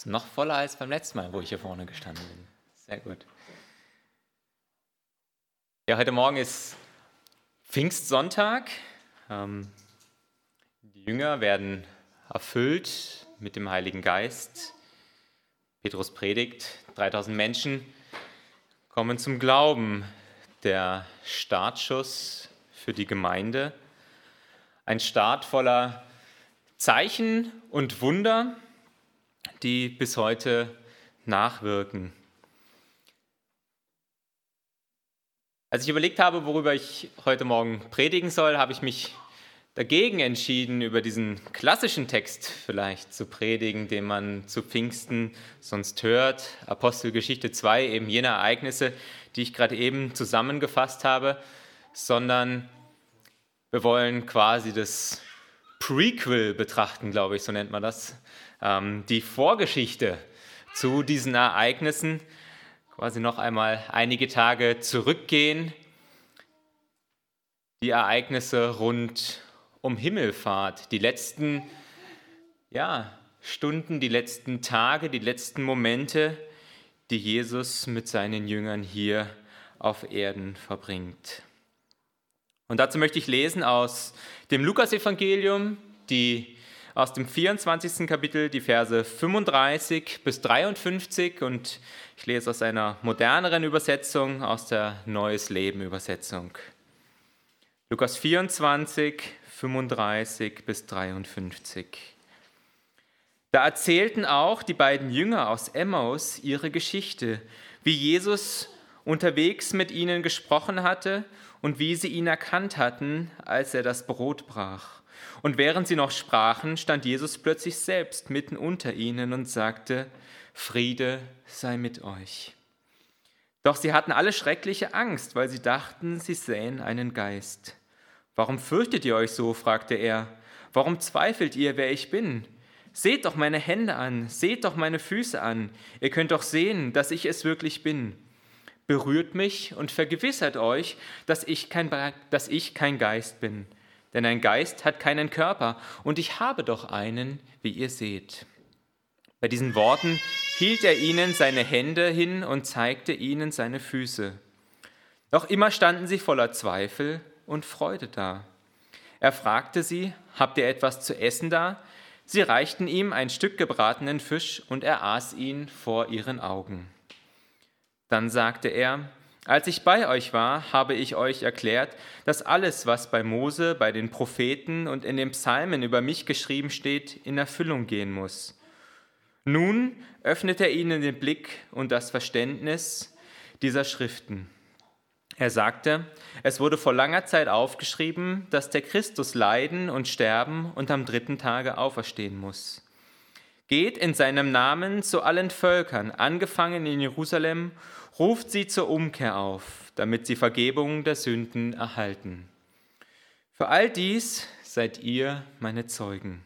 ist noch voller als beim letzten Mal, wo ich hier vorne gestanden bin. Sehr gut. Ja, heute Morgen ist Pfingstsonntag. Ähm, die Jünger werden erfüllt mit dem Heiligen Geist. Petrus predigt, 3000 Menschen kommen zum Glauben. Der Startschuss für die Gemeinde. Ein Start voller Zeichen und Wunder, die bis heute nachwirken. Als ich überlegt habe, worüber ich heute Morgen predigen soll, habe ich mich dagegen entschieden, über diesen klassischen Text vielleicht zu predigen, den man zu Pfingsten sonst hört. Apostelgeschichte 2, eben jene Ereignisse, die ich gerade eben zusammengefasst habe, sondern wir wollen quasi das Prequel betrachten, glaube ich, so nennt man das. Ähm, die Vorgeschichte zu diesen Ereignissen, quasi noch einmal einige Tage zurückgehen. Die Ereignisse rund um Himmelfahrt, die letzten ja, Stunden, die letzten Tage, die letzten Momente, die Jesus mit seinen Jüngern hier auf Erden verbringt. Und dazu möchte ich lesen aus dem Lukasevangelium, die aus dem 24. Kapitel die Verse 35 bis 53 und ich lese aus einer moderneren Übersetzung, aus der Neues Leben Übersetzung. Lukas 24, 35 bis 53. Da erzählten auch die beiden Jünger aus Emmaus ihre Geschichte, wie Jesus unterwegs mit ihnen gesprochen hatte und wie sie ihn erkannt hatten, als er das Brot brach. Und während sie noch sprachen, stand Jesus plötzlich selbst mitten unter ihnen und sagte, Friede sei mit euch. Doch sie hatten alle schreckliche Angst, weil sie dachten, sie sähen einen Geist. Warum fürchtet ihr euch so? fragte er. Warum zweifelt ihr, wer ich bin? Seht doch meine Hände an, seht doch meine Füße an. Ihr könnt doch sehen, dass ich es wirklich bin berührt mich und vergewissert euch, dass ich kein, dass ich kein Geist bin. Denn ein Geist hat keinen Körper und ich habe doch einen, wie ihr seht. Bei diesen Worten hielt er ihnen seine Hände hin und zeigte ihnen seine Füße. Noch immer standen sie voller Zweifel und Freude da. Er fragte sie, habt ihr etwas zu essen da? Sie reichten ihm ein Stück gebratenen Fisch und er aß ihn vor ihren Augen. Dann sagte er, als ich bei euch war, habe ich euch erklärt, dass alles, was bei Mose, bei den Propheten und in den Psalmen über mich geschrieben steht, in Erfüllung gehen muss. Nun öffnet er ihnen den Blick und das Verständnis dieser Schriften. Er sagte, es wurde vor langer Zeit aufgeschrieben, dass der Christus leiden und sterben und am dritten Tage auferstehen muss. Geht in seinem Namen zu allen Völkern, angefangen in Jerusalem, ruft sie zur Umkehr auf, damit sie Vergebung der Sünden erhalten. Für all dies seid ihr meine Zeugen.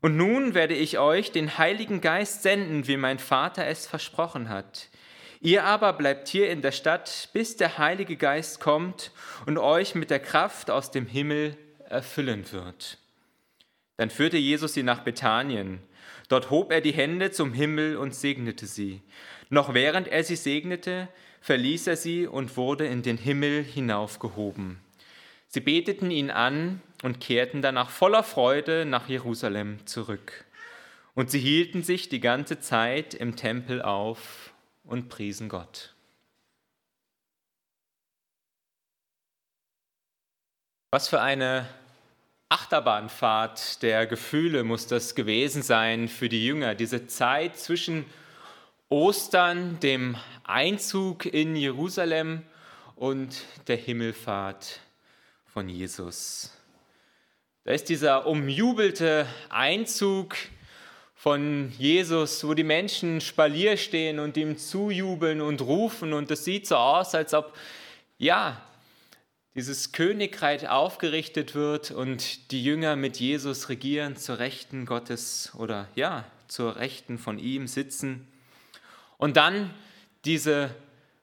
Und nun werde ich euch den Heiligen Geist senden, wie mein Vater es versprochen hat. Ihr aber bleibt hier in der Stadt, bis der Heilige Geist kommt und euch mit der Kraft aus dem Himmel erfüllen wird. Dann führte Jesus sie nach Bethanien. Dort hob er die Hände zum Himmel und segnete sie. Noch während er sie segnete, verließ er sie und wurde in den Himmel hinaufgehoben. Sie beteten ihn an und kehrten danach voller Freude nach Jerusalem zurück. Und sie hielten sich die ganze Zeit im Tempel auf und priesen Gott. Was für eine Achterbahnfahrt der Gefühle muss das gewesen sein für die Jünger, diese Zeit zwischen Ostern, dem Einzug in Jerusalem und der Himmelfahrt von Jesus. Da ist dieser umjubelte Einzug von Jesus, wo die Menschen Spalier stehen und ihm zujubeln und rufen und es sieht so aus, als ob ja, dieses Königreich aufgerichtet wird und die Jünger mit Jesus regieren zur Rechten Gottes oder ja, zur Rechten von ihm sitzen. Und dann diese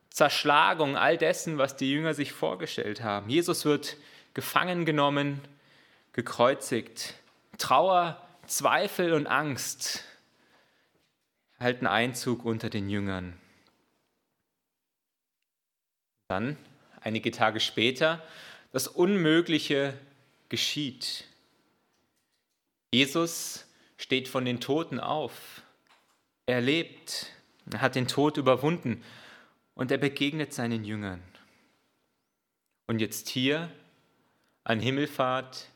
Zerschlagung all dessen, was die Jünger sich vorgestellt haben. Jesus wird gefangen genommen, gekreuzigt. Trauer, Zweifel und Angst. halten Einzug unter den Jüngern. Dann, einige Tage später, das Unmögliche geschieht. Jesus steht von den Toten auf. Er lebt, er hat den Tod überwunden und er begegnet seinen Jüngern. Und jetzt hier an Himmelfahrt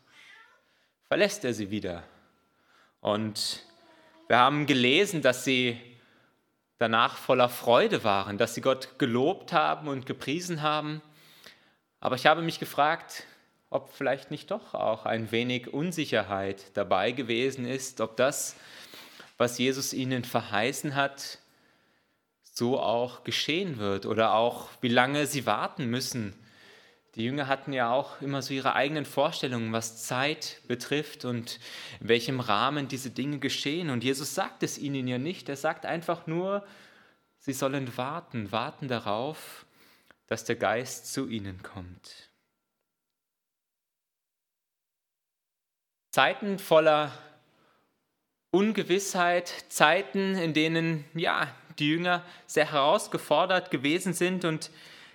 verlässt er sie wieder. Und wir haben gelesen, dass sie danach voller Freude waren, dass sie Gott gelobt haben und gepriesen haben. Aber ich habe mich gefragt, ob vielleicht nicht doch auch ein wenig Unsicherheit dabei gewesen ist, ob das, was Jesus ihnen verheißen hat, so auch geschehen wird oder auch wie lange sie warten müssen. Die Jünger hatten ja auch immer so ihre eigenen Vorstellungen, was Zeit betrifft und in welchem Rahmen diese Dinge geschehen. Und Jesus sagt es ihnen ja nicht. Er sagt einfach nur, sie sollen warten, warten darauf, dass der Geist zu ihnen kommt. Zeiten voller Ungewissheit, Zeiten, in denen ja, die Jünger sehr herausgefordert gewesen sind. Und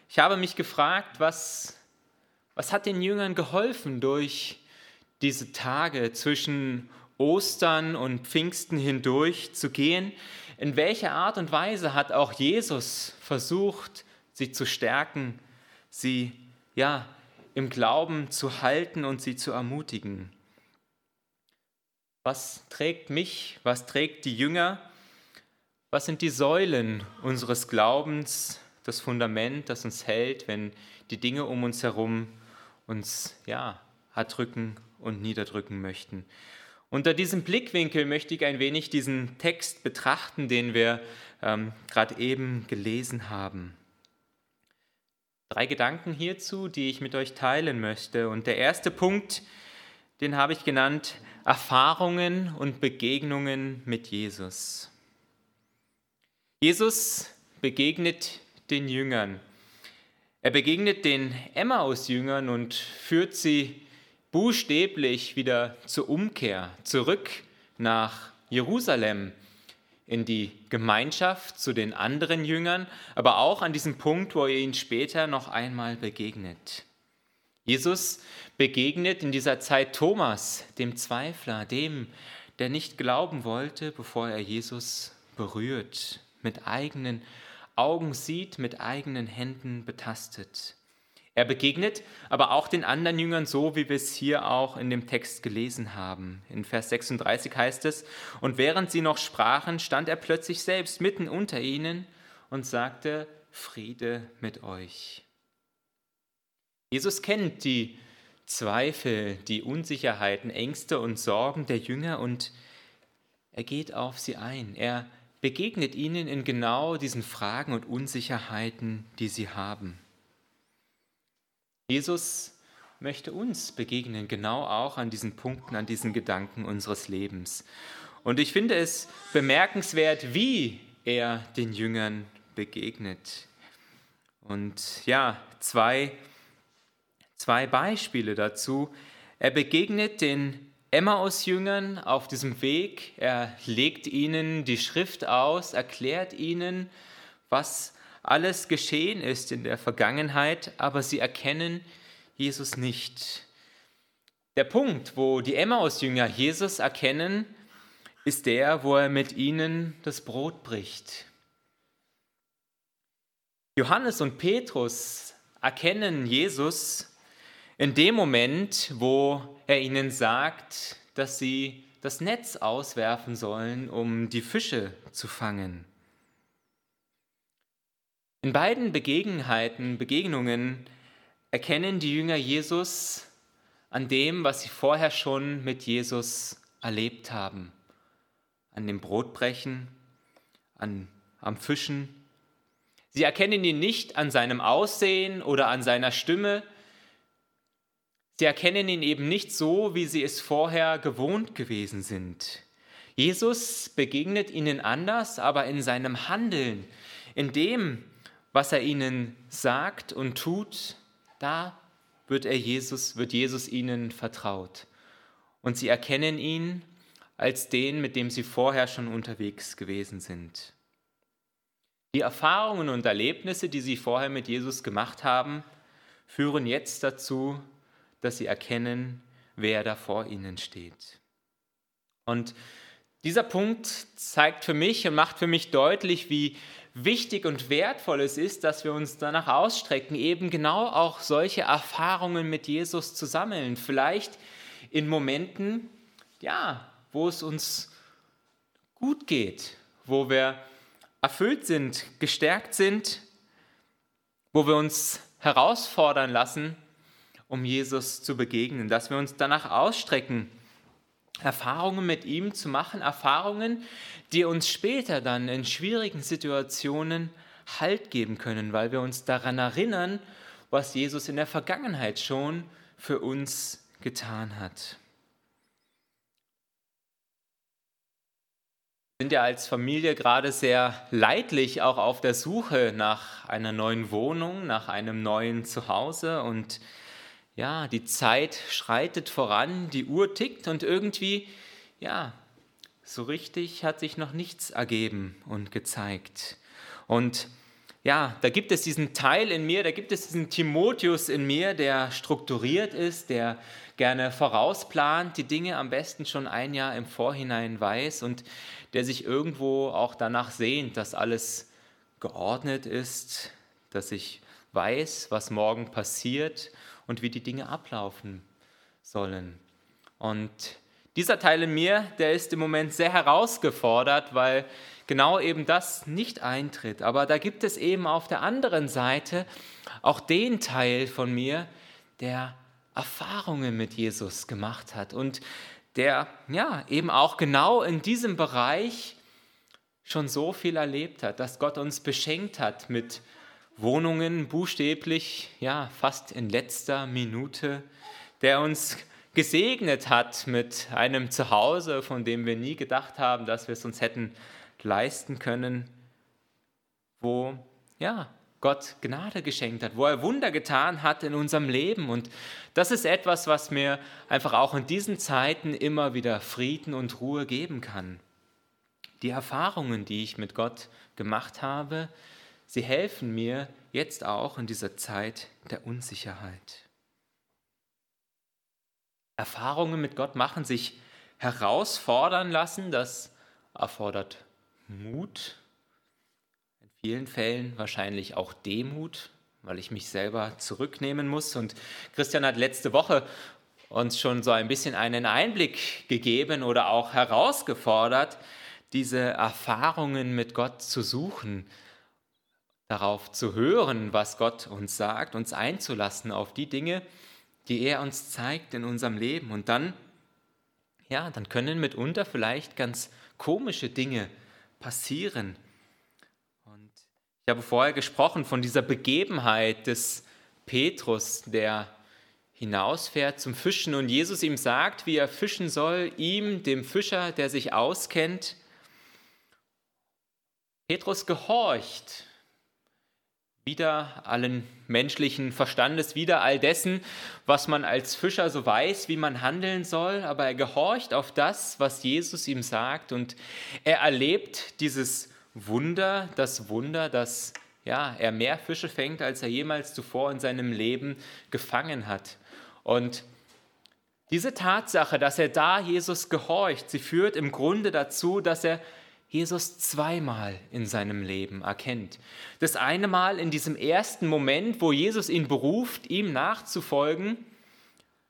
ich habe mich gefragt, was, was hat den Jüngern geholfen durch diese Tage zwischen Ostern und Pfingsten hindurch zu gehen? In welcher Art und Weise hat auch Jesus versucht, sie zu stärken, sie ja im Glauben zu halten und sie zu ermutigen? Was trägt mich, was trägt die Jünger was sind die Säulen unseres Glaubens, das Fundament, das uns hält, wenn die Dinge um uns herum uns ja, erdrücken und niederdrücken möchten? Unter diesem Blickwinkel möchte ich ein wenig diesen Text betrachten, den wir ähm, gerade eben gelesen haben. Drei Gedanken hierzu, die ich mit euch teilen möchte. Und der erste Punkt, den habe ich genannt, Erfahrungen und Begegnungen mit Jesus. Jesus begegnet den Jüngern. Er begegnet den Emmaus-Jüngern und führt sie buchstäblich wieder zur Umkehr, zurück nach Jerusalem, in die Gemeinschaft zu den anderen Jüngern, aber auch an diesem Punkt, wo er ihnen später noch einmal begegnet. Jesus begegnet in dieser Zeit Thomas, dem Zweifler, dem, der nicht glauben wollte, bevor er Jesus berührt mit eigenen Augen sieht, mit eigenen Händen betastet. Er begegnet aber auch den anderen Jüngern so, wie wir es hier auch in dem Text gelesen haben. In Vers 36 heißt es, und während sie noch sprachen, stand er plötzlich selbst mitten unter ihnen und sagte, Friede mit euch. Jesus kennt die Zweifel, die Unsicherheiten, Ängste und Sorgen der Jünger und er geht auf sie ein. Er begegnet ihnen in genau diesen Fragen und Unsicherheiten, die sie haben. Jesus möchte uns begegnen, genau auch an diesen Punkten, an diesen Gedanken unseres Lebens. Und ich finde es bemerkenswert, wie er den Jüngern begegnet. Und ja, zwei, zwei Beispiele dazu. Er begegnet den Emmaus-Jüngern auf diesem Weg. Er legt ihnen die Schrift aus, erklärt ihnen, was alles geschehen ist in der Vergangenheit, aber sie erkennen Jesus nicht. Der Punkt, wo die Emmaus-Jünger Jesus erkennen, ist der, wo er mit ihnen das Brot bricht. Johannes und Petrus erkennen Jesus in dem Moment, wo er ihnen sagt, dass sie das Netz auswerfen sollen, um die Fische zu fangen. In beiden Begebenheiten, Begegnungen erkennen die Jünger Jesus an dem, was sie vorher schon mit Jesus erlebt haben. An dem Brotbrechen, an, am Fischen. Sie erkennen ihn nicht an seinem Aussehen oder an seiner Stimme, Sie erkennen ihn eben nicht so, wie sie es vorher gewohnt gewesen sind. Jesus begegnet ihnen anders, aber in seinem Handeln, in dem, was er ihnen sagt und tut, da wird, er Jesus, wird Jesus ihnen vertraut. Und sie erkennen ihn als den, mit dem sie vorher schon unterwegs gewesen sind. Die Erfahrungen und Erlebnisse, die sie vorher mit Jesus gemacht haben, führen jetzt dazu, dass sie erkennen, wer da vor ihnen steht. Und dieser Punkt zeigt für mich und macht für mich deutlich, wie wichtig und wertvoll es ist, dass wir uns danach ausstrecken, eben genau auch solche Erfahrungen mit Jesus zu sammeln. Vielleicht in Momenten, ja, wo es uns gut geht, wo wir erfüllt sind, gestärkt sind, wo wir uns herausfordern lassen, um Jesus zu begegnen, dass wir uns danach ausstrecken, Erfahrungen mit ihm zu machen, Erfahrungen, die uns später dann in schwierigen Situationen Halt geben können, weil wir uns daran erinnern, was Jesus in der Vergangenheit schon für uns getan hat. Wir sind ja als Familie gerade sehr leidlich auch auf der Suche nach einer neuen Wohnung, nach einem neuen Zuhause und ja, die Zeit schreitet voran, die Uhr tickt und irgendwie, ja, so richtig hat sich noch nichts ergeben und gezeigt. Und ja, da gibt es diesen Teil in mir, da gibt es diesen Timotheus in mir, der strukturiert ist, der gerne vorausplant, die Dinge am besten schon ein Jahr im Vorhinein weiß und der sich irgendwo auch danach sehnt, dass alles geordnet ist, dass ich weiß, was morgen passiert und wie die Dinge ablaufen sollen. Und dieser Teil in mir, der ist im Moment sehr herausgefordert, weil genau eben das nicht eintritt. Aber da gibt es eben auf der anderen Seite auch den Teil von mir, der Erfahrungen mit Jesus gemacht hat und der ja eben auch genau in diesem Bereich schon so viel erlebt hat, dass Gott uns beschenkt hat mit Wohnungen buchstäblich, ja, fast in letzter Minute, der uns gesegnet hat mit einem Zuhause, von dem wir nie gedacht haben, dass wir es uns hätten leisten können, wo ja, Gott Gnade geschenkt hat, wo er Wunder getan hat in unserem Leben. Und das ist etwas, was mir einfach auch in diesen Zeiten immer wieder Frieden und Ruhe geben kann. Die Erfahrungen, die ich mit Gott gemacht habe, Sie helfen mir jetzt auch in dieser Zeit der Unsicherheit. Erfahrungen mit Gott machen sich herausfordern lassen, das erfordert Mut, in vielen Fällen wahrscheinlich auch Demut, weil ich mich selber zurücknehmen muss. Und Christian hat letzte Woche uns schon so ein bisschen einen Einblick gegeben oder auch herausgefordert, diese Erfahrungen mit Gott zu suchen, darauf zu hören, was Gott uns sagt, uns einzulassen auf die Dinge, die er uns zeigt in unserem Leben. Und dann, ja, dann können mitunter vielleicht ganz komische Dinge passieren. Und ich habe vorher gesprochen von dieser Begebenheit des Petrus, der hinausfährt zum Fischen und Jesus ihm sagt, wie er fischen soll, ihm, dem Fischer, der sich auskennt. Petrus gehorcht wieder allen menschlichen Verstandes, wieder all dessen, was man als Fischer so weiß, wie man handeln soll, aber er gehorcht auf das, was Jesus ihm sagt und er erlebt dieses Wunder, das Wunder, dass ja, er mehr Fische fängt, als er jemals zuvor in seinem Leben gefangen hat. Und diese Tatsache, dass er da Jesus gehorcht, sie führt im Grunde dazu, dass er Jesus zweimal in seinem Leben erkennt. Das eine Mal in diesem ersten Moment, wo Jesus ihn beruft, ihm nachzufolgen,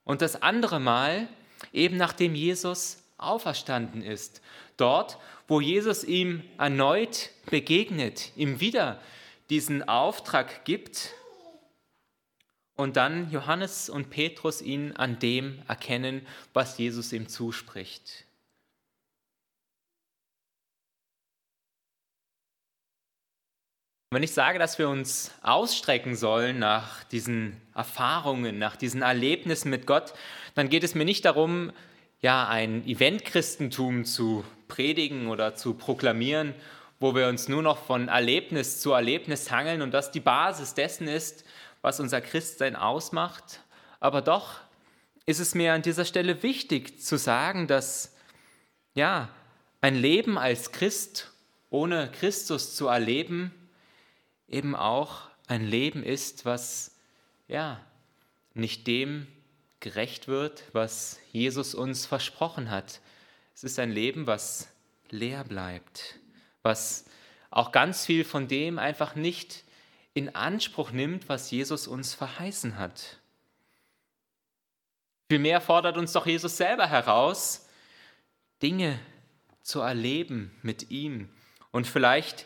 und das andere Mal eben nachdem Jesus auferstanden ist. Dort, wo Jesus ihm erneut begegnet, ihm wieder diesen Auftrag gibt und dann Johannes und Petrus ihn an dem erkennen, was Jesus ihm zuspricht. Und wenn ich sage, dass wir uns ausstrecken sollen nach diesen Erfahrungen, nach diesen Erlebnissen mit Gott, dann geht es mir nicht darum, ja, ein Eventchristentum zu predigen oder zu proklamieren, wo wir uns nur noch von Erlebnis zu Erlebnis hangeln und das die Basis dessen ist, was unser Christsein ausmacht. Aber doch ist es mir an dieser Stelle wichtig zu sagen, dass ja, ein Leben als Christ ohne Christus zu erleben, eben auch ein Leben ist, was ja nicht dem gerecht wird, was Jesus uns versprochen hat. Es ist ein Leben, was leer bleibt, was auch ganz viel von dem einfach nicht in Anspruch nimmt, was Jesus uns verheißen hat. Vielmehr fordert uns doch Jesus selber heraus, Dinge zu erleben mit ihm. Und vielleicht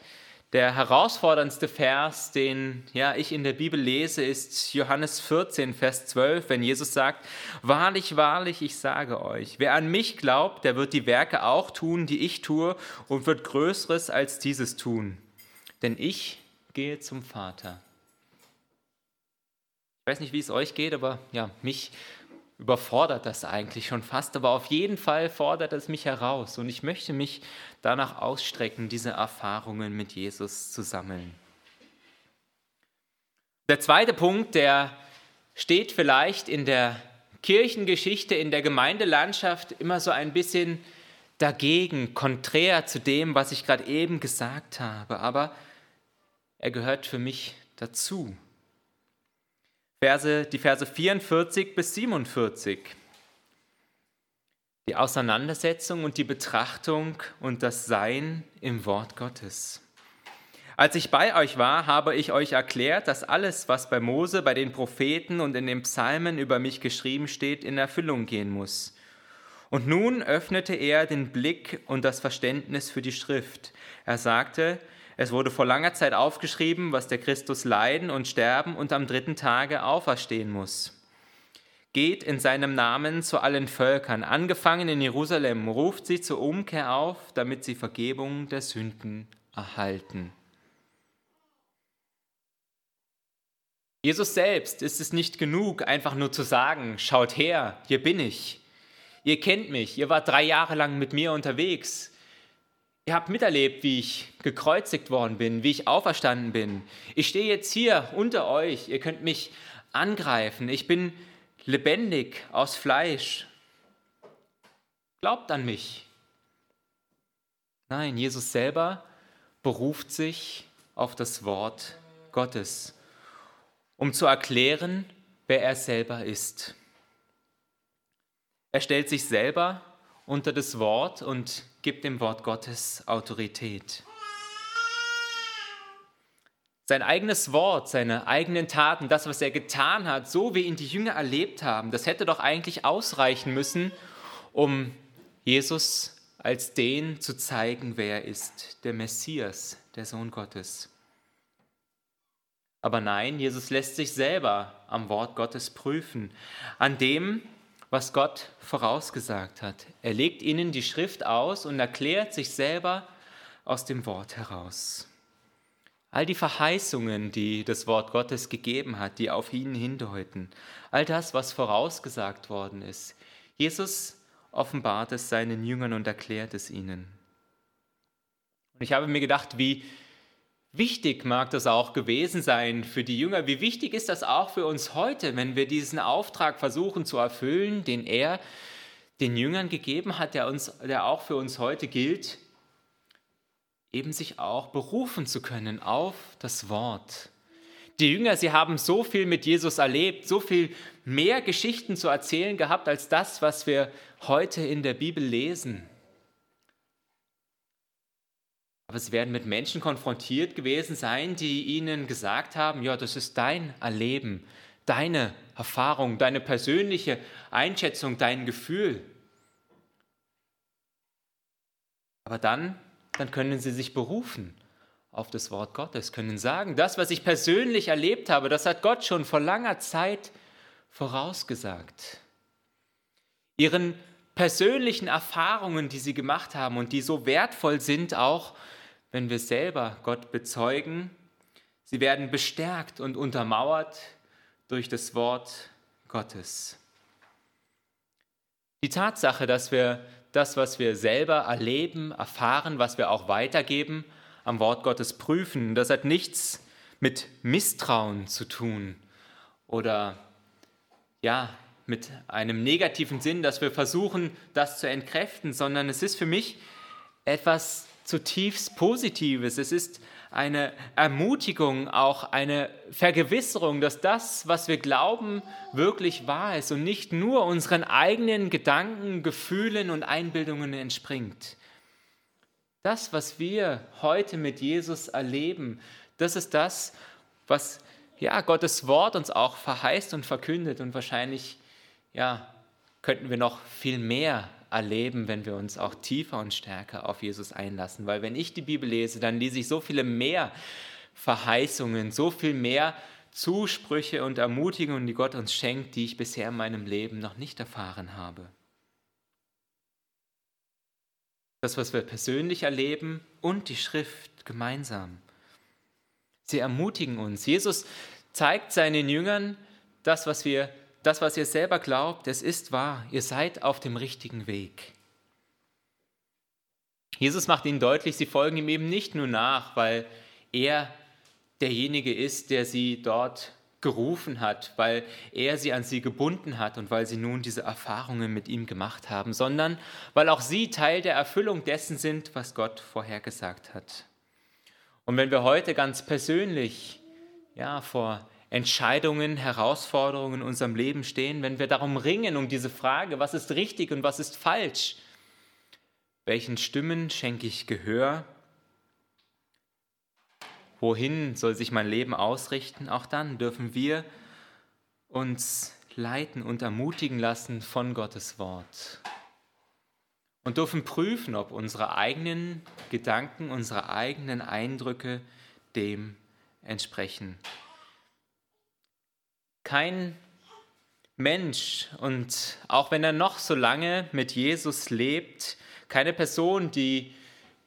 der herausforderndste Vers, den ja, ich in der Bibel lese, ist Johannes 14, Vers 12, wenn Jesus sagt, Wahrlich, wahrlich, ich sage euch, wer an mich glaubt, der wird die Werke auch tun, die ich tue, und wird Größeres als dieses tun. Denn ich gehe zum Vater. Ich weiß nicht, wie es euch geht, aber ja, mich überfordert das eigentlich schon fast, aber auf jeden Fall fordert es mich heraus und ich möchte mich danach ausstrecken, diese Erfahrungen mit Jesus zu sammeln. Der zweite Punkt, der steht vielleicht in der Kirchengeschichte, in der Gemeindelandschaft immer so ein bisschen dagegen, konträr zu dem, was ich gerade eben gesagt habe, aber er gehört für mich dazu. Verse, die Verse 44 bis 47. Die Auseinandersetzung und die Betrachtung und das Sein im Wort Gottes. Als ich bei euch war, habe ich euch erklärt, dass alles, was bei Mose, bei den Propheten und in den Psalmen über mich geschrieben steht, in Erfüllung gehen muss. Und nun öffnete er den Blick und das Verständnis für die Schrift. Er sagte, es wurde vor langer Zeit aufgeschrieben, was der Christus leiden und sterben und am dritten Tage auferstehen muss. Geht in seinem Namen zu allen Völkern, angefangen in Jerusalem, ruft sie zur Umkehr auf, damit sie Vergebung der Sünden erhalten. Jesus selbst ist es nicht genug, einfach nur zu sagen, schaut her, hier bin ich. Ihr kennt mich, ihr wart drei Jahre lang mit mir unterwegs. Ihr habt miterlebt, wie ich gekreuzigt worden bin, wie ich auferstanden bin. Ich stehe jetzt hier unter euch. Ihr könnt mich angreifen. Ich bin lebendig aus Fleisch. Glaubt an mich. Nein, Jesus selber beruft sich auf das Wort Gottes, um zu erklären, wer er selber ist. Er stellt sich selber unter das Wort und gibt dem Wort Gottes Autorität. Sein eigenes Wort, seine eigenen Taten, das, was er getan hat, so wie ihn die Jünger erlebt haben, das hätte doch eigentlich ausreichen müssen, um Jesus als den zu zeigen, wer er ist, der Messias, der Sohn Gottes. Aber nein, Jesus lässt sich selber am Wort Gottes prüfen, an dem, was Gott vorausgesagt hat. Er legt ihnen die Schrift aus und erklärt sich selber aus dem Wort heraus. All die Verheißungen, die das Wort Gottes gegeben hat, die auf ihn hindeuten, all das, was vorausgesagt worden ist. Jesus offenbart es seinen Jüngern und erklärt es ihnen. Und ich habe mir gedacht, wie wichtig mag das auch gewesen sein für die Jünger? Wie wichtig ist das auch für uns heute, wenn wir diesen Auftrag versuchen zu erfüllen, den er den Jüngern gegeben hat, der, uns, der auch für uns heute gilt, eben sich auch berufen zu können auf das Wort. Die Jünger, sie haben so viel mit Jesus erlebt, so viel mehr Geschichten zu erzählen gehabt als das, was wir heute in der Bibel lesen. Aber sie werden mit Menschen konfrontiert gewesen sein, die ihnen gesagt haben, ja, das ist dein Erleben, deine Erfahrung, deine persönliche Einschätzung, dein Gefühl. Aber dann, dann können sie sich berufen auf das Wort Gottes, können sagen, das, was ich persönlich erlebt habe, das hat Gott schon vor langer Zeit vorausgesagt. Ihren persönlichen Erfahrungen, die sie gemacht haben und die so wertvoll sind, auch wenn wir selber Gott bezeugen. Sie werden bestärkt und untermauert durch das Wort Gottes. Die Tatsache, dass wir das, was wir selber erleben, erfahren, was wir auch weitergeben, am Wort Gottes prüfen, das hat nichts mit Misstrauen zu tun oder ja, mit einem negativen Sinn, dass wir versuchen, das zu entkräften, sondern es ist für mich etwas zutiefst Positives. Es ist eine Ermutigung, auch eine Vergewisserung, dass das, was wir glauben, wirklich wahr ist und nicht nur unseren eigenen Gedanken, Gefühlen und Einbildungen entspringt. Das, was wir heute mit Jesus erleben, das ist das, was ja, Gottes Wort uns auch verheißt und verkündet. Und wahrscheinlich ja, könnten wir noch viel mehr erleben, wenn wir uns auch tiefer und stärker auf Jesus einlassen. Weil wenn ich die Bibel lese, dann lese ich so viele mehr Verheißungen, so viel mehr Zusprüche und Ermutigungen, die Gott uns schenkt, die ich bisher in meinem Leben noch nicht erfahren habe. Das, was wir persönlich erleben und die Schrift gemeinsam. Sie ermutigen uns. Jesus zeigt seinen Jüngern das, was wir das, was ihr selber glaubt, es ist wahr, ihr seid auf dem richtigen Weg. Jesus macht ihnen deutlich, sie folgen ihm eben nicht nur nach, weil er derjenige ist, der sie dort gerufen hat, weil er sie an sie gebunden hat und weil sie nun diese Erfahrungen mit ihm gemacht haben, sondern weil auch sie Teil der Erfüllung dessen sind, was Gott vorhergesagt hat. Und wenn wir heute ganz persönlich ja, vor Entscheidungen, Herausforderungen in unserem Leben stehen, wenn wir darum ringen, um diese Frage, was ist richtig und was ist falsch, welchen Stimmen schenke ich Gehör, wohin soll sich mein Leben ausrichten, auch dann dürfen wir uns leiten und ermutigen lassen von Gottes Wort und dürfen prüfen, ob unsere eigenen Gedanken, unsere eigenen Eindrücke dem entsprechen. Kein Mensch und auch wenn er noch so lange mit Jesus lebt, keine Person, die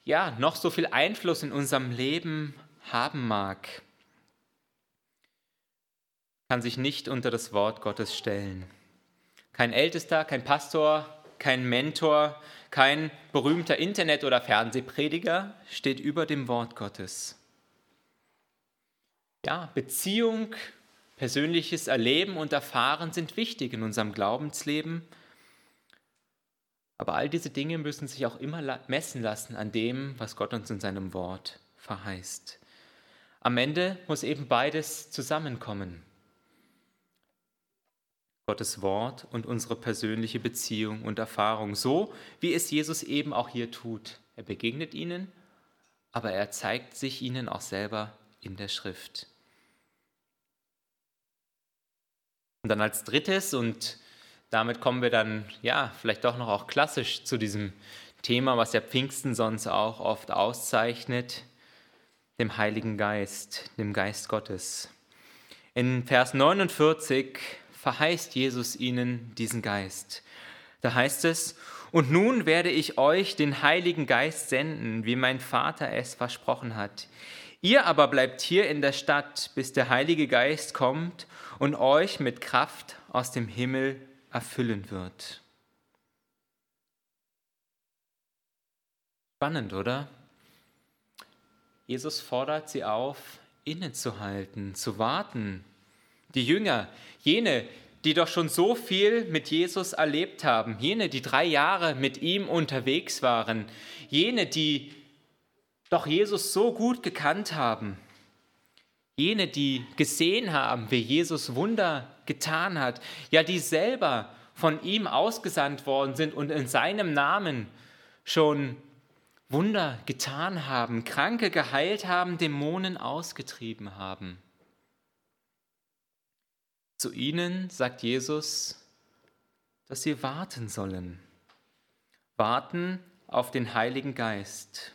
ja noch so viel Einfluss in unserem Leben haben mag, kann sich nicht unter das Wort Gottes stellen. Kein Ältester, kein Pastor, kein Mentor, kein berühmter Internet- oder Fernsehprediger steht über dem Wort Gottes. Ja, Beziehung Persönliches Erleben und Erfahren sind wichtig in unserem Glaubensleben. Aber all diese Dinge müssen sich auch immer messen lassen an dem, was Gott uns in seinem Wort verheißt. Am Ende muss eben beides zusammenkommen. Gottes Wort und unsere persönliche Beziehung und Erfahrung, so wie es Jesus eben auch hier tut. Er begegnet ihnen, aber er zeigt sich ihnen auch selber in der Schrift. Und dann als drittes, und damit kommen wir dann, ja, vielleicht doch noch auch klassisch zu diesem Thema, was der Pfingsten sonst auch oft auszeichnet, dem Heiligen Geist, dem Geist Gottes. In Vers 49 verheißt Jesus ihnen diesen Geist. Da heißt es, und nun werde ich euch den Heiligen Geist senden, wie mein Vater es versprochen hat. Ihr aber bleibt hier in der Stadt, bis der Heilige Geist kommt und euch mit Kraft aus dem Himmel erfüllen wird. Spannend, oder? Jesus fordert sie auf, innezuhalten, zu warten. Die Jünger, jene, die doch schon so viel mit Jesus erlebt haben, jene, die drei Jahre mit ihm unterwegs waren, jene, die doch Jesus so gut gekannt haben, jene, die gesehen haben, wie Jesus Wunder getan hat, ja, die selber von ihm ausgesandt worden sind und in seinem Namen schon Wunder getan haben, Kranke geheilt haben, Dämonen ausgetrieben haben. Zu ihnen sagt Jesus, dass sie warten sollen. Warten auf den Heiligen Geist.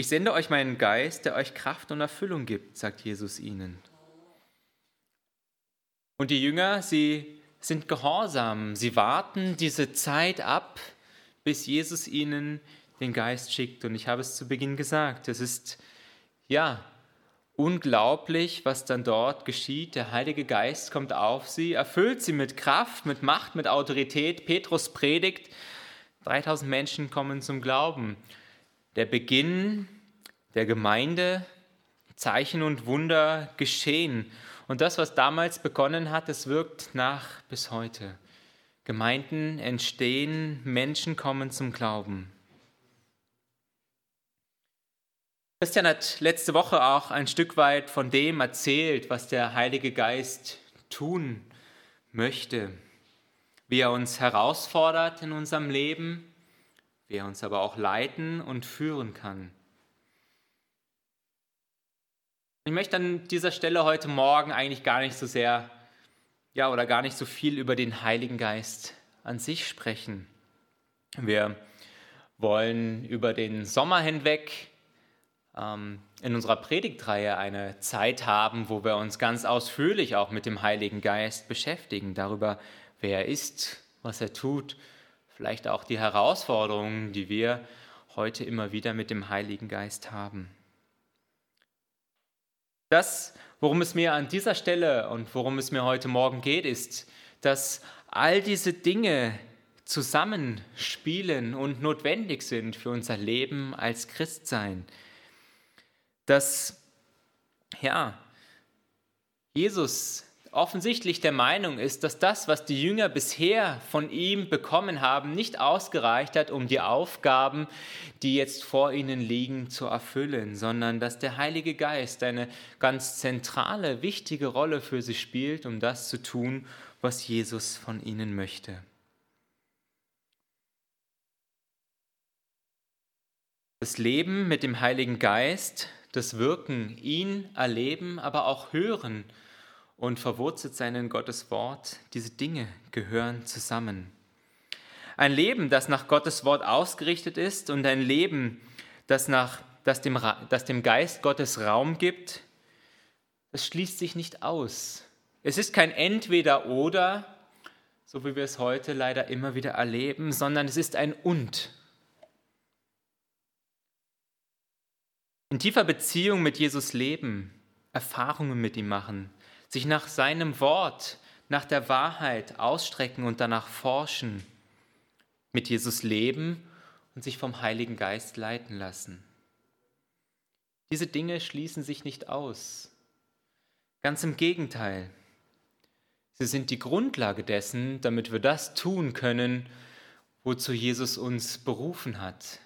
Ich sende euch meinen Geist, der euch Kraft und Erfüllung gibt, sagt Jesus ihnen. Und die Jünger, sie sind gehorsam, sie warten diese Zeit ab, bis Jesus ihnen den Geist schickt. Und ich habe es zu Beginn gesagt, es ist ja unglaublich, was dann dort geschieht. Der Heilige Geist kommt auf sie, erfüllt sie mit Kraft, mit Macht, mit Autorität. Petrus predigt, 3000 Menschen kommen zum Glauben der Beginn der Gemeinde, Zeichen und Wunder geschehen. Und das, was damals begonnen hat, es wirkt nach bis heute. Gemeinden entstehen, Menschen kommen zum Glauben. Christian hat letzte Woche auch ein Stück weit von dem erzählt, was der Heilige Geist tun möchte, wie er uns herausfordert in unserem Leben, wie er uns aber auch leiten und führen kann. Ich möchte an dieser Stelle heute Morgen eigentlich gar nicht so sehr, ja, oder gar nicht so viel über den Heiligen Geist an sich sprechen. Wir wollen über den Sommer hinweg ähm, in unserer Predigtreihe eine Zeit haben, wo wir uns ganz ausführlich auch mit dem Heiligen Geist beschäftigen, darüber, wer er ist, was er tut, vielleicht auch die Herausforderungen, die wir heute immer wieder mit dem Heiligen Geist haben. Das, worum es mir an dieser Stelle und worum es mir heute Morgen geht, ist, dass all diese Dinge zusammenspielen und notwendig sind für unser Leben als Christsein dass ja, Jesus offensichtlich der Meinung ist, dass das, was die Jünger bisher von ihm bekommen haben, nicht ausgereicht hat, um die Aufgaben, die jetzt vor ihnen liegen, zu erfüllen, sondern dass der Heilige Geist eine ganz zentrale, wichtige Rolle für sie spielt, um das zu tun, was Jesus von ihnen möchte. Das Leben mit dem Heiligen Geist das Wirken, ihn erleben, aber auch hören und verwurzelt sein in Gottes Wort. Diese Dinge gehören zusammen. Ein Leben, das nach Gottes Wort ausgerichtet ist und ein Leben, das, nach, das, dem, das dem Geist Gottes Raum gibt, das schließt sich nicht aus. Es ist kein Entweder-Oder, so wie wir es heute leider immer wieder erleben, sondern es ist ein Und. In tiefer Beziehung mit Jesus leben, Erfahrungen mit ihm machen, sich nach seinem Wort, nach der Wahrheit ausstrecken und danach forschen, mit Jesus leben und sich vom Heiligen Geist leiten lassen. Diese Dinge schließen sich nicht aus. Ganz im Gegenteil. Sie sind die Grundlage dessen, damit wir das tun können, wozu Jesus uns berufen hat,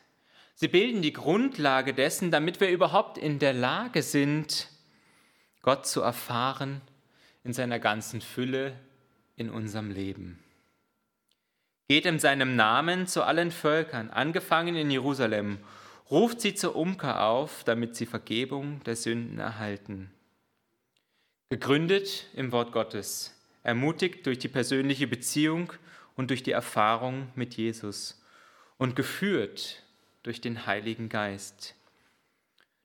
Sie bilden die Grundlage dessen, damit wir überhaupt in der Lage sind, Gott zu erfahren in seiner ganzen Fülle in unserem Leben. Geht in seinem Namen zu allen Völkern, angefangen in Jerusalem, ruft sie zur Umkehr auf, damit sie Vergebung der Sünden erhalten. Gegründet im Wort Gottes, ermutigt durch die persönliche Beziehung und durch die Erfahrung mit Jesus und geführt durch den Heiligen Geist.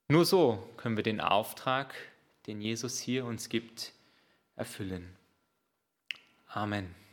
Nur so können wir den Auftrag, den Jesus hier uns gibt, erfüllen. Amen.